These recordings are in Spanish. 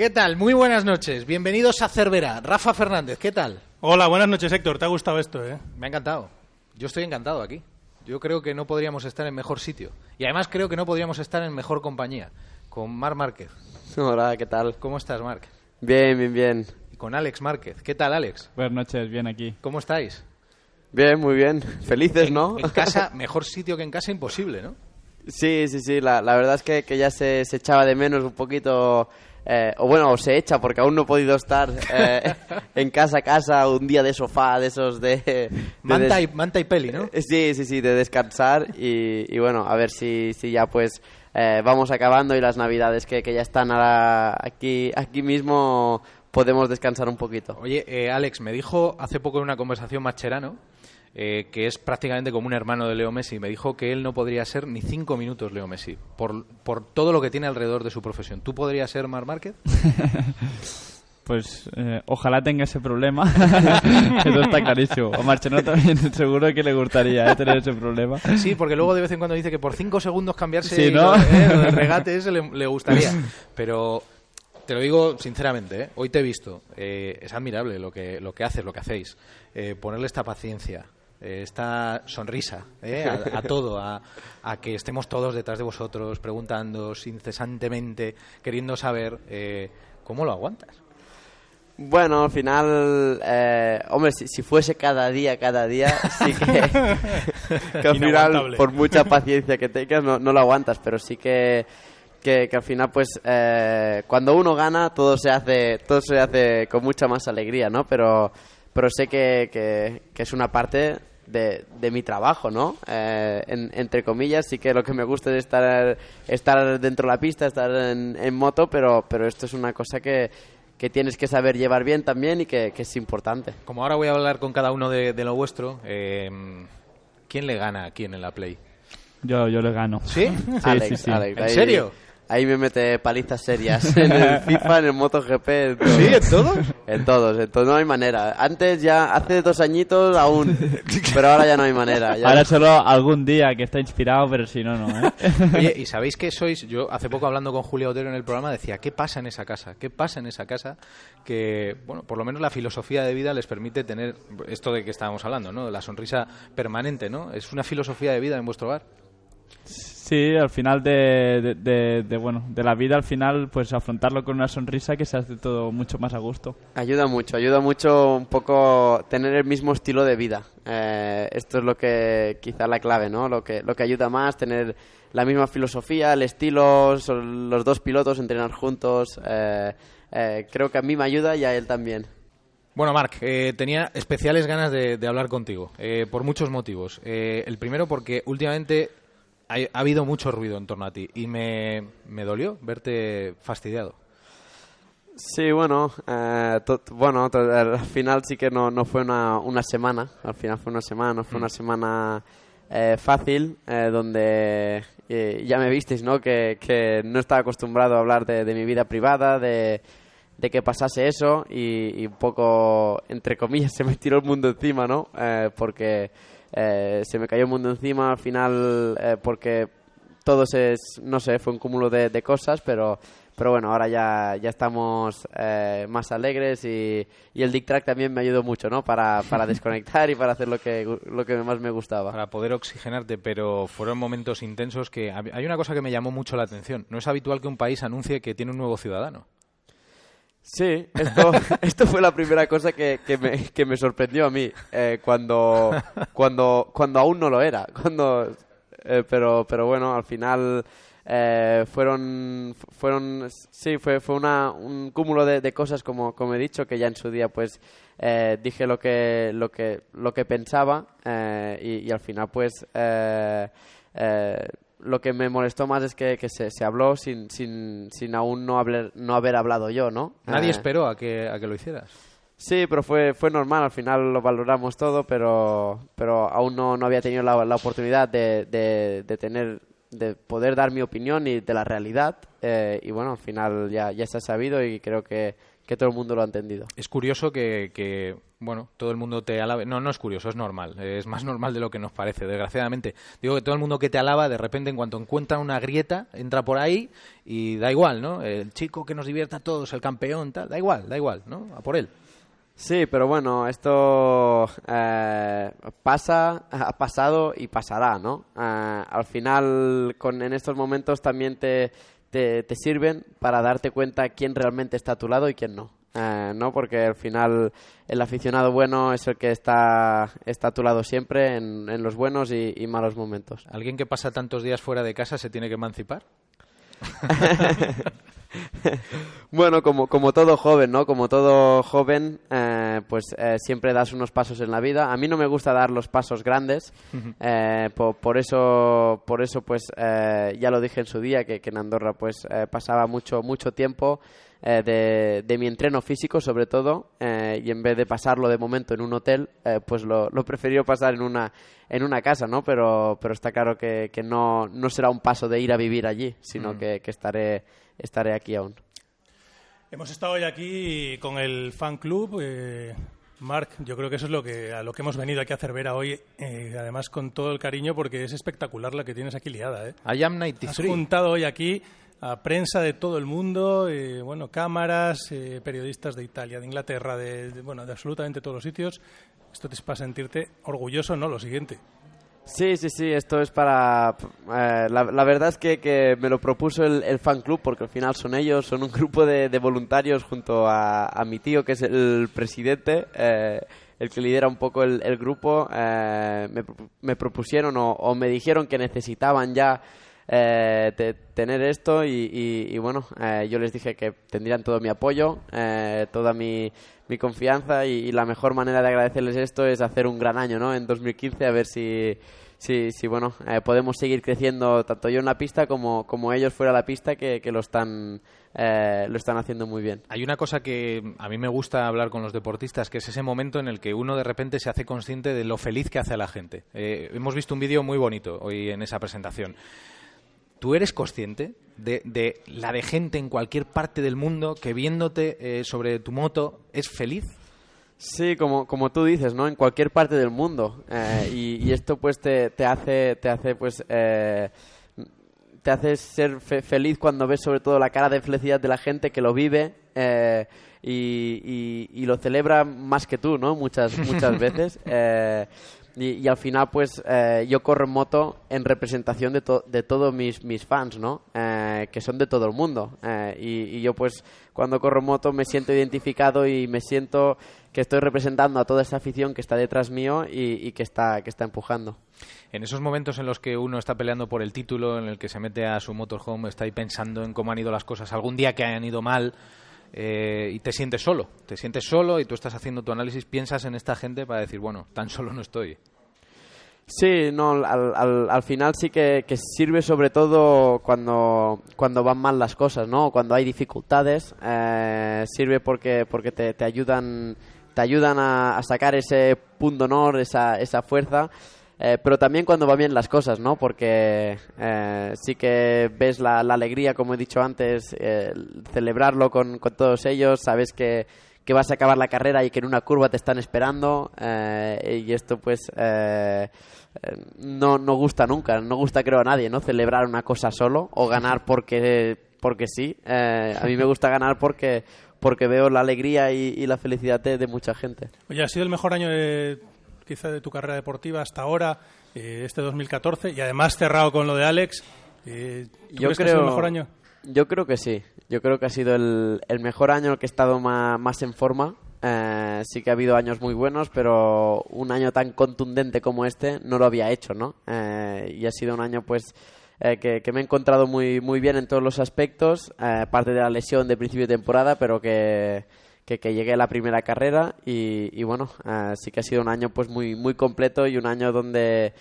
¿Qué tal? Muy buenas noches. Bienvenidos a Cervera. Rafa Fernández, ¿qué tal? Hola, buenas noches, Héctor. ¿Te ha gustado esto, eh? Me ha encantado. Yo estoy encantado aquí. Yo creo que no podríamos estar en mejor sitio. Y además creo que no podríamos estar en mejor compañía. Con Marc Márquez. Hola, ¿qué tal? ¿Cómo estás, Marc? Bien, bien, bien. Y con Alex Márquez. ¿Qué tal, Alex? Buenas noches, bien aquí. ¿Cómo estáis? Bien, muy bien. Felices, ¿no? En casa, mejor sitio que en casa imposible, ¿no? Sí, sí, sí. La, la verdad es que, que ya se, se echaba de menos un poquito eh, o bueno, o se echa porque aún no he podido estar eh, en casa a casa un día de sofá, de esos de... de Manta, y, manta y peli, ¿no? Eh, Sí, sí, sí, de descansar y, y bueno, a ver si, si ya pues eh, vamos acabando y las navidades que, que ya están ahora aquí, aquí mismo podemos descansar un poquito. Oye, eh, Alex, me dijo hace poco en una conversación Mascherano, eh, que es prácticamente como un hermano de Leo Messi, me dijo que él no podría ser ni cinco minutos Leo Messi, por, por todo lo que tiene alrededor de su profesión. ¿Tú podrías ser Marc Márquez? Pues eh, ojalá tenga ese problema. Eso está clarísimo. A Marcheno también seguro que le gustaría eh, tener ese problema. Sí, porque luego de vez en cuando dice que por cinco segundos cambiarse Sí, ¿no? lo, eh, del regate ese le, le gustaría. Pero te lo digo sinceramente, ¿eh? hoy te he visto. eh, es admirable lo que, lo que haces, lo que hacéis. Ponerle esta paciencia, esta sonrisa eh, a, a todo, a, a que estemos todos detrás de vosotros, preguntando incesantemente, queriendo saber eh, cómo lo aguantas. Bueno, al final, eh, hombre, si, si fuese cada día, cada día, sí que, que al final, por mucha paciencia que tengas, no, no lo aguantas, pero sí que, que, que al final, pues, eh, cuando uno gana, todo se hace, todo se hace con mucha más alegría, ¿no? Pero, pero sé que, que, que es una parte de, de mi trabajo, ¿no? Eh, en- entre comillas, sí que lo que me gusta es estar, estar dentro de la pista, estar en, en moto, pero, pero esto es una cosa que, que tienes que saber llevar bien también y que, que es importante. Como ahora voy a hablar con cada uno de, de lo vuestro, eh, ¿quién le gana a quién en la Play? Yo, yo le gano. ¿Sí? Alex, sí, sí. Alex, ¿En serio? Ahí me mete palizas serias en el FIFA, en el MotoGP. En todo. ¿Sí? ¿En todos? En todos, en todos, no hay manera. Antes ya, hace dos añitos aún, pero ahora ya no hay manera. ya- Ahora solo algún día que está inspirado, pero si no, no. ¿eh? Oye, ¿y sabéis que sois? Yo hace poco hablando con Julia Otero en el programa decía, ¿qué pasa en esa casa? ¿Qué pasa en esa casa? Que, bueno, por lo menos la filosofía de vida les permite tener esto de que estábamos hablando, ¿no? La sonrisa permanente, ¿no? ¿Es una filosofía de vida en vuestro hogar? Sí, al final de, de, de- de, bueno, de la vida, al final, pues afrontarlo con una sonrisa que se hace todo mucho más a gusto. Ayuda mucho, ayuda mucho un poco tener el mismo estilo de vida. Eh, esto es lo que quizá la clave, ¿no? Lo que, lo que ayuda más, tener la misma filosofía, el estilo, los dos pilotos, entrenar juntos. eh, eh, creo que a mí me ayuda y a él también. Bueno, Marc, eh, tenía especiales ganas de, de hablar contigo, eh, por muchos motivos. Eh, el primero porque últimamente ha, ha habido mucho ruido en torno a ti y me, me dolió verte fastidiado. Sí, bueno, eh, bueno, al final sí que no, no fue una, una semana, al final fue una semana, no fue una semana eh, fácil, eh, donde eh, ya me visteis, ¿no? Que, que no estaba acostumbrado a hablar de, de mi vida privada, de, de que pasase eso y, y un poco, entre comillas, se me tiró el mundo encima, ¿no? Eh, porque eh, se me cayó el mundo encima al final eh, porque todo se, no sé, fue un cúmulo de, de cosas, pero, pero bueno, ahora ya, ya estamos eh, más alegres y, y el Dick Track también me ayudó mucho, ¿no? Para, para desconectar y para hacer lo que, lo que más me gustaba. para poder oxigenarte, pero fueron momentos intensos que hay una cosa que me llamó mucho la atención. No es habitual que un país anuncie que tiene un nuevo ciudadano. Sí, esto, esto fue la primera cosa que, que, me, que me sorprendió a mí eh, cuando, cuando, cuando aún no lo era. Cuando, eh, pero, pero bueno, al final eh, fueron, fueron, sí, fue, fue una, un cúmulo de, de cosas como, como he dicho que ya en su día pues eh, dije lo que, lo que, lo que pensaba eh, y, y al final pues eh, lo que me molestó más es que, que se, se habló sin, sin, sin aún no, haber, no haber hablado yo, ¿no? Nadie Eh, esperó a que, a que lo hicieras. Sí, pero fue, fue normal, al final lo valoramos todo, pero, pero aún no, no había tenido la, la oportunidad de, de, de tener de poder dar mi opinión y de la realidad. eh, y bueno, al final ya, ya se ha sabido y creo que, que todo el mundo lo ha entendido. Es curioso que, que, bueno, todo el mundo te alabe. No, no es curioso, es normal. Es más normal de lo que nos parece, desgraciadamente. Digo que todo el mundo que te alaba, de repente, en cuanto encuentra una grieta, entra por ahí y da igual, ¿no? El chico que nos divierta a todos, el campeón, tal, da igual, da igual, ¿no? A por él. Sí, pero bueno, esto eh, pasa, ha pasado y pasará, ¿no? Eh, al final, con, en estos momentos también te, te, te sirven para darte cuenta quién realmente está a tu lado y quién no. Eh, ¿no? Porque al final el aficionado bueno es el que está, está a tu lado siempre en, en los buenos y, y malos momentos. ¿Alguien que pasa tantos días fuera de casa se tiene que emancipar? Bueno, como, como todo joven, ¿no? Como todo joven, eh, pues eh, siempre das unos pasos en la vida. A mí no me gusta dar los pasos grandes, eh, po- por, eso, por eso, pues, ya lo dije en su día, que, que en Andorra, pues, pasaba mucho, mucho tiempo eh, de, de mi entreno físico, sobre todo, eh, y en vez de pasarlo de momento en un hotel, eh, pues lo, lo prefiero pasar en una, en una casa, ¿no? Pero, pero está claro que, que no, no será un paso de ir a vivir allí, sino que, que estaré, estaré aquí aún. Hemos estado hoy aquí con el fan club. Eh, Marc, yo creo que eso es lo que, a lo que hemos venido aquí a Cervera hoy, eh, además con todo el cariño, porque es espectacular la que tienes aquí liada. ¿eh? I am Has 93. juntado hoy aquí a prensa de todo el mundo, eh, bueno, cámaras, eh, periodistas de Italia, de Inglaterra, de, de, bueno, de absolutamente todos los sitios. Esto te es para sentirte orgulloso, ¿no? Lo siguiente. Sí, sí, sí, esto es para... eh, la, la verdad es que, que me lo propuso el, el fan club porque al final son ellos, son un grupo de, de voluntarios junto a, a mi tío que es el presidente, eh, el que lidera un poco el, el grupo. eh, me, me propusieron o, o me dijeron que necesitaban ya eh, te- tener esto y, y- bueno, eh, yo les dije que tendrían todo mi apoyo, eh, toda mi, confianza y, la mejor manera de agradecerles esto es hacer un gran año, ¿no? En 2015 a ver si, si, si bueno, eh, podemos seguir creciendo tanto yo en la pista como, como ellos fuera de la pista que, que lo están eh, lo están haciendo muy bien. Hay una cosa que a mí me gusta hablar con los deportistas, que es ese momento en el que uno de repente se hace consciente de lo feliz que hace a la gente. Eh, hemos visto un vídeo muy bonito hoy en esa presentación. ¿Tú eres consciente de, de la de gente en cualquier parte del mundo que viéndote eh, sobre tu moto es feliz? Sí, como, como tú dices, ¿no? En cualquier parte del mundo. Eh, y, y esto pues te, te hace, te hace pues... eh, te hace ser fe- feliz cuando ves sobre todo la cara de felicidad de la gente que lo vive eh, y, y- y lo celebra más que tú, ¿no? Muchas, muchas veces. Y, al final, pues, eh, yo corro en moto en representación de, to- de todos mis, mis fans, ¿no? Eh, que son de todo el mundo. Eh, y, yo, pues, cuando corro en moto me siento identificado y me siento que estoy representando a toda esta afición que está detrás mío y, y que, está, que está empujando. En esos momentos en los que uno está peleando por el título, en el que se mete a su motorhome, está ahí pensando en cómo han ido las cosas, algún día que hayan ido mal, eh, y te sientes solo, te sientes solo y tú estás haciendo tu análisis, piensas en esta gente para decir, bueno, tan solo no estoy. Sí, no, al, al, al final sí que, que sirve sobre todo cuando, cuando van mal las cosas, ¿no? Cuando hay dificultades, eh, sirve porque, porque te, te ayudan, te ayudan a, a sacar ese punto honor, esa, esa fuerza. Eh, pero también cuando van bien las cosas, ¿no? Porque eh, sí que ves la, alegría, como he dicho antes, celebrarlo con, todos ellos, sabes que, que vas a acabar la carrera y que en una curva te están esperando eh, y esto pues eh, no, no gusta nunca, no gusta creo a nadie, ¿no? Celebrar una cosa solo o ganar porque, porque sí. A mí me gusta ganar porque, porque veo la alegría y, y la felicidad de, de mucha gente. Oye, ha sido el mejor año de, quizá de tu carrera deportiva hasta ahora, eh, este 2014, y además cerrado con lo de Alex. Eh, ¿tú Yo crees que ha sido creo- el mejor año? Yo creo que sí. Yo creo que ha sido el, el mejor año en el que he estado ma- más, en forma. Eh, sí que ha habido años muy buenos, pero un año tan contundente como este no lo había hecho, ¿no? Eh, y ha sido un año, pues, eh, que, que me he encontrado muy, muy bien en todos los aspectos. eh, parte de la lesión de principio de temporada, pero que, que, que llegué a la primera carrera y, y bueno, eh, sí que ha sido un año, pues, muy, muy completo y un año donde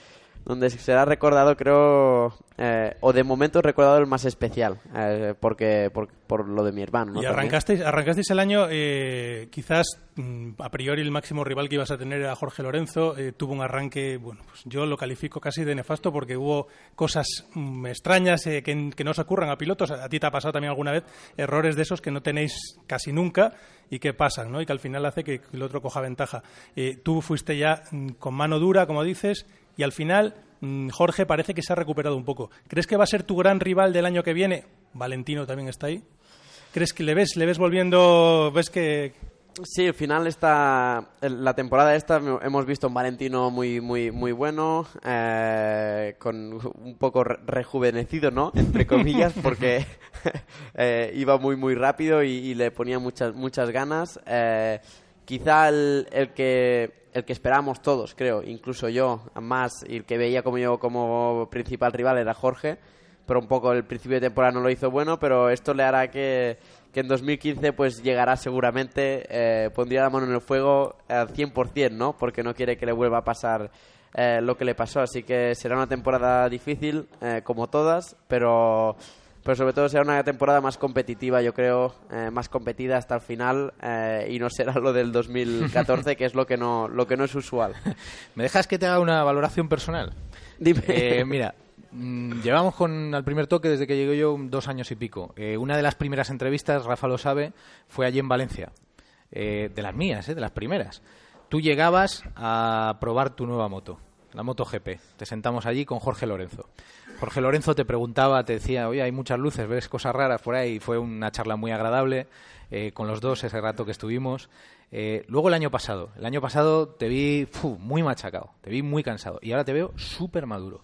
donde será recordado, creo, eh, o de momento recordado el más especial, eh, porque por, por, lo de mi hermano. ¿no? Y arrancasteis, arrancasteis el año, eh, quizás mm, a priori el máximo rival que ibas a tener era Jorge Lorenzo, eh, tuvo un arranque, bueno, pues yo lo califico casi de nefasto porque hubo cosas mm, extrañas eh, que, que no se ocurran a pilotos, a ti te ha pasado también alguna vez, errores de esos que no tenéis casi nunca y que pasan, ¿no? Y que al final hace que el otro coja ventaja. Eh, tú fuiste ya mm, con mano dura, como dices, y al final mm, Jorge parece que se ha recuperado un poco. ¿Crees que va a ser tu gran rival del año que viene? Valentino también está ahí. ¿Crees que le ves, le ves volviendo, ves que, Sí, al final esta, la temporada esta hemos visto un Valentino muy muy muy bueno, eh, con un poco rejuvenecido, ¿no? Entre comillas, porque eh, iba muy muy rápido y, y, le ponía muchas muchas ganas. Eh, quizá el, el, que el que esperábamos todos, creo, incluso yo, más, y el que veía como yo como principal rival era Jorge, pero un poco el principio de temporada no lo hizo bueno, pero esto le hará que, que en 2015 pues llegará seguramente, eh, pondría la mano en el fuego al 100%, ¿no? Porque no quiere que le vuelva a pasar eh, lo que le pasó, así que será una temporada difícil, eh, como todas, pero pero sobre todo será una temporada más competitiva, yo creo, eh, más competida hasta el final eh, y no será lo del 2014, que es lo que no lo que no es usual. ¿Me dejas que te haga una valoración personal? Dime. Eh, mira, mmm, llevamos con al primer toque desde que llegué yo dos años y pico. Una de las primeras entrevistas, Rafa lo sabe, fue allí en Valencia. De las mías, de las primeras. Tú llegabas a probar tu nueva moto, la Moto GP. Te sentamos allí con Jorge Lorenzo. Jorge Lorenzo te preguntaba, te decía, oye, hay muchas luces, ves cosas raras por ahí. Fue una charla muy agradable eh, con los dos ese rato que estuvimos. Eh, luego el año pasado, el año pasado te vi muy machacado, te vi muy cansado y ahora te veo súper maduro,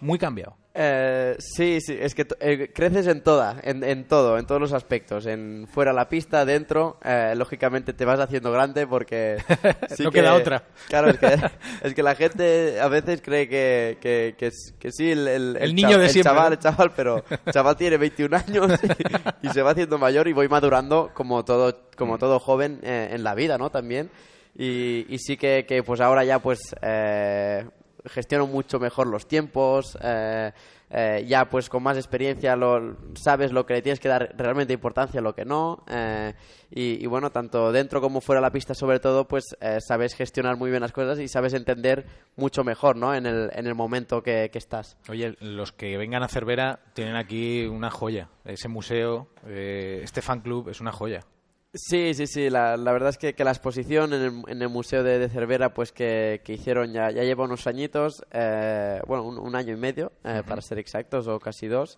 muy cambiado. Eh, sí, sí, es que eh, creces en toda, en, en, todo, en todos los aspectos, en fuera la pista, dentro, eh, lógicamente te vas haciendo grande porque sí no que, queda otra. Claro, es que, es que la gente a veces cree que, que, que, sí, el, el, el niño de el siempre, chaval, ¿no? el chaval, pero el chaval tiene 21 años y, y, se va haciendo mayor y voy madurando como todo, como todo joven eh, en la vida, ¿no? También. Y, y sí que, que, pues ahora ya pues eh, gestiono mucho mejor los tiempos, eh, eh, ya pues con más experiencia lo, sabes lo que le tienes que dar realmente importancia, lo que no, eh, y, y, bueno, tanto dentro como fuera de la pista sobre todo, pues eh, sabes gestionar muy bien las cosas y sabes entender mucho mejor, ¿no? En el, en el momento que, que estás. Oye, los que vengan a Cervera tienen aquí una joya, ese museo, eh, este fan club es una joya. Sí, sí, sí. La, la, verdad es que, que la exposición en el, en el Museo de, de, Cervera, pues que, que, hicieron ya, ya lleva unos añitos, eh, bueno, un, un, año y medio, eh, uh -huh. para ser exactos, o casi dos.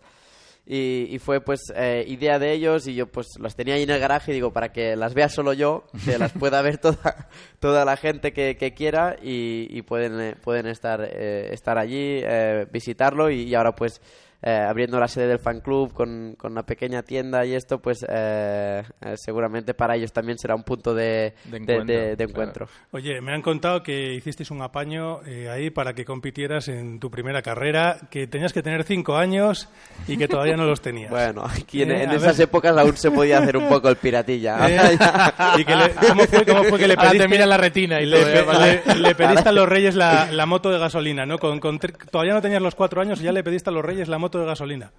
Y, y fue pues eh, idea de ellos y yo pues las tenía ahí en el garaje y digo para que las vea solo yo, que las pueda ver toda, toda la gente que, que quiera y, y, pueden, eh, pueden estar, eh, estar allí, visitarlo y, y ahora pues eh, abriendo la sede del fan club con, con, una pequeña tienda y esto, pues eh, eh, seguramente para ellos también será un punto de, de encuentro. De, de encuentro. Claro. Oye, me han contado que hicisteis un apaño eh, ahí para que compitieras en tu primera carrera, que tenías que tener cinco años y que todavía no los tenías. bueno, aquí en, en esas ver. épocas aún se podía hacer un poco el piratilla. ¿Y que le, ¿cómo, fue, ¿cómo, fue, que le pediste? Ahora te mira la retina y le, le, le, pediste a los reyes la, la moto de gasolina, ¿no? Con, con, todavía no tenías los cuatro años y ya le pediste a los reyes la moto de gasolina.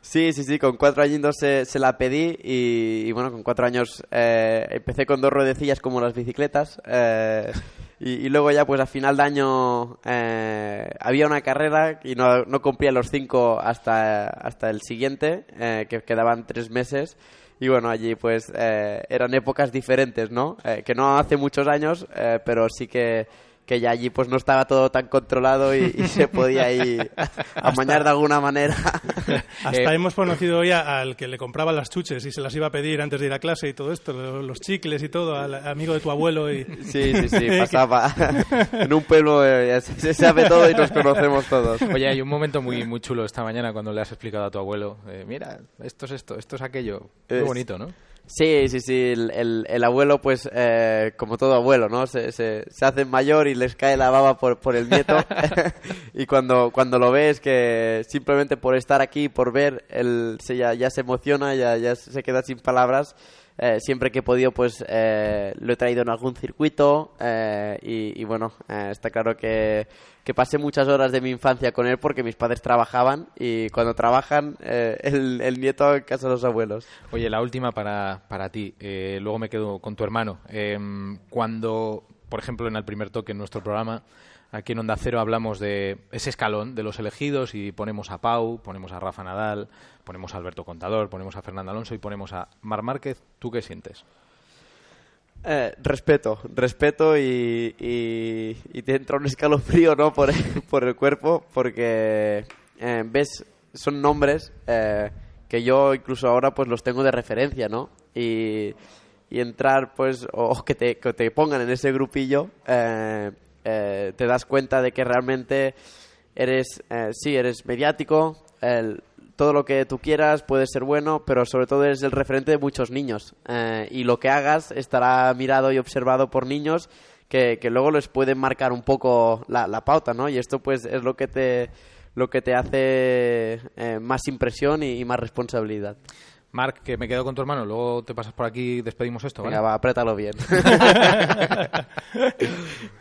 Sí, sí, sí, con cuatro añitos se, se la pedí y, bueno, con cuatro años eh, empecé con dos ruedecillas como las bicicletas eh, y, luego ya pues a final de año eh, había una carrera y no, no cumplía los cinco hasta, hasta el siguiente, que quedaban tres meses y bueno, allí pues eran épocas diferentes, ¿no? Que no hace muchos años, pero sí que que ya allí pues no estaba todo tan controlado y, y se podía ahí amañar de alguna manera. Hasta eh, hemos conocido hoy al que le compraba las chuches y se las iba a pedir antes de ir a clase y todo esto, los chicles y todo, al amigo de tu abuelo. Y... Sí, sí, sí, pasaba. en un pueblo eh, se sabe todo y nos conocemos todos. Oye, hay un momento muy, muy chulo esta mañana cuando le has explicado a tu abuelo, eh, mira, esto es esto, esto es aquello. Muy bonito, ¿no? Sí, sí, sí. El, el, el abuelo, pues, eh, como todo abuelo, ¿no? Se, se, se, hace mayor y les cae la baba por, por el nieto. y cuando, cuando lo ves, que simplemente por estar aquí, por ver, él se, ya, ya se emociona, ya, ya se queda sin palabras. Eh, siempre que he podido, pues eh, lo he traído en algún circuito eh, y, bueno, está claro que, que pasé muchas horas de mi infancia con él porque mis padres trabajaban y cuando trabajan, el, el nieto casa de los abuelos. Oye, la última para, para ti. Luego me quedo con tu hermano. Em, cuando, por ejemplo, en el primer toque en nuestro programa, aquí en Onda Cero hablamos de ese escalón de los elegidos y ponemos a Pau, ponemos a Rafa Nadal, ponemos a Alberto Contador, ponemos a Fernando Alonso y ponemos a Mar Márquez. ¿Tú qué sientes? Eh, respeto, respeto y, y, te entra un escalofrío ¿no? por, el cuerpo porque eh, ves, son nombres eh, que yo incluso ahora pues los tengo de referencia, ¿no? Y, entrar pues, o, que, te, que te pongan en ese grupillo, eh, te das cuenta de que realmente eres, eh, sí, eres mediático, el- todo lo que tú quieras puede ser bueno, pero sobre todo eres el referente de muchos niños. Eh, y lo que hagas estará mirado y observado por niños que, que luego les pueden marcar un poco la, la pauta, ¿no? Y esto pues es lo que te, lo que te hace eh, más impresión y, y más responsabilidad. Marc, que me quedo con tu hermano, luego te pasas por aquí y despedimos esto, ¿vale? Venga, va, apriétalo bien.